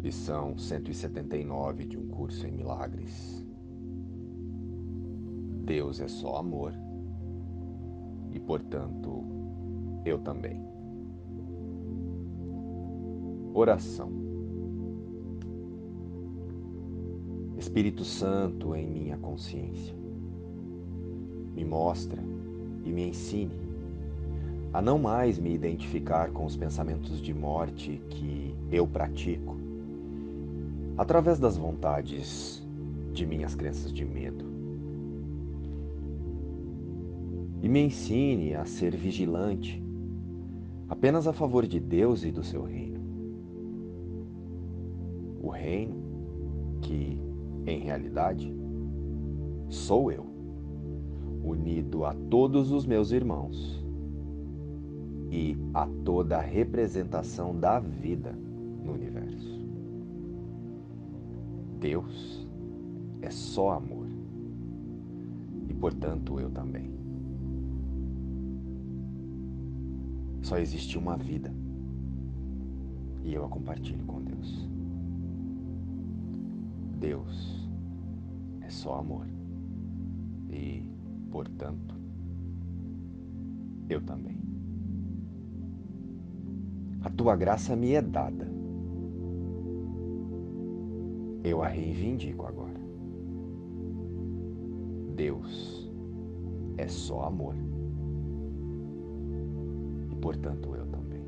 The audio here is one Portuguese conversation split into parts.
Lição 179 de um curso em milagres. Deus é só amor e, portanto, eu também. Oração. Espírito Santo em minha consciência, me mostra e me ensine a não mais me identificar com os pensamentos de morte que eu pratico, através das vontades de minhas crenças de medo. E me ensine a ser vigilante apenas a favor de Deus e do seu reino. O reino que, em realidade, sou eu, unido a todos os meus irmãos e a toda a representação da vida no universo. Deus é só amor e, portanto, eu também. Só existe uma vida e eu a compartilho com Deus. Deus é só amor e, portanto, eu também. A tua graça me é dada. Eu a reivindico agora. Deus é só amor. E portanto eu também.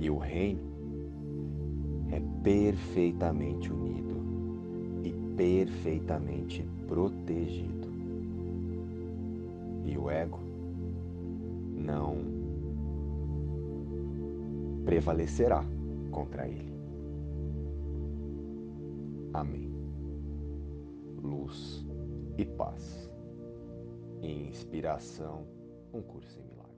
E o reino é perfeitamente unido e perfeitamente protegido. E o ego não prevalecerá contra ele. Amém. Luz e paz. Inspiração, um curso em milagres.